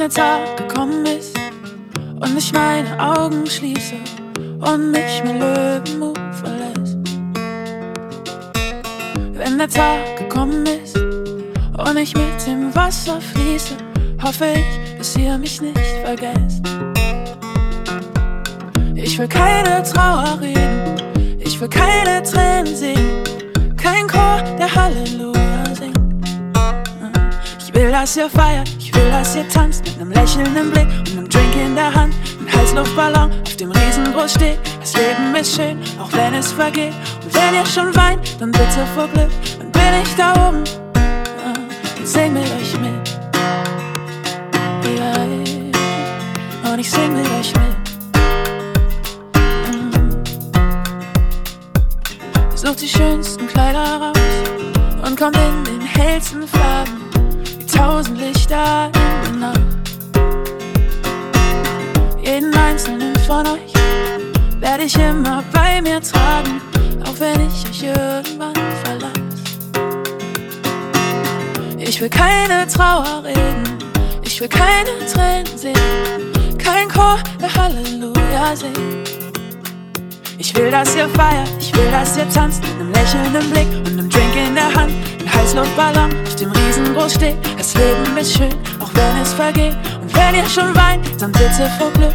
der Tag gekommen ist und ich meine Augen schließe und mich mein Löwenmut verlässt. Wenn der Tag gekommen ist und ich mit dem Wasser fließe, hoffe ich, dass ihr mich nicht vergesst. Ich will keine Trauer reden, ich will keine Tränen sehen, kein Chor, der Halleluja singt. Ich will, dass ihr feiert, will, dass ihr tanzt mit einem lächelnden Blick und einem Drink in der Hand, ein Heißluftballon, auf dem riesengroß steht. Das Leben ist schön, auch wenn es vergeht. Und wenn ihr schon weint, dann bitte vor Glück, dann bin ich da oben und sing mit euch mit. Ja, und ich sing mit euch mit. Sucht die schönsten Kleider raus und kommt in den hellsten Farben, tausend Lichter in der Nacht. Jeden einzelnen von euch werde ich immer bei mir tragen, auch wenn ich euch irgendwann verlasse. Ich will keine Trauer reden, ich will keine Tränen sehen, kein Chor, der Halleluja singt. Ich will, dass ihr feiert, ich will, dass ihr tanzt mit einem lächelnden Blick und einem Drink in der Hand. Ein Heißluftballon auf dem riesengroß steht. Das Leben ist schön, auch wenn es vergeht. Und wenn ihr schon weint, dann bitte vor Glück,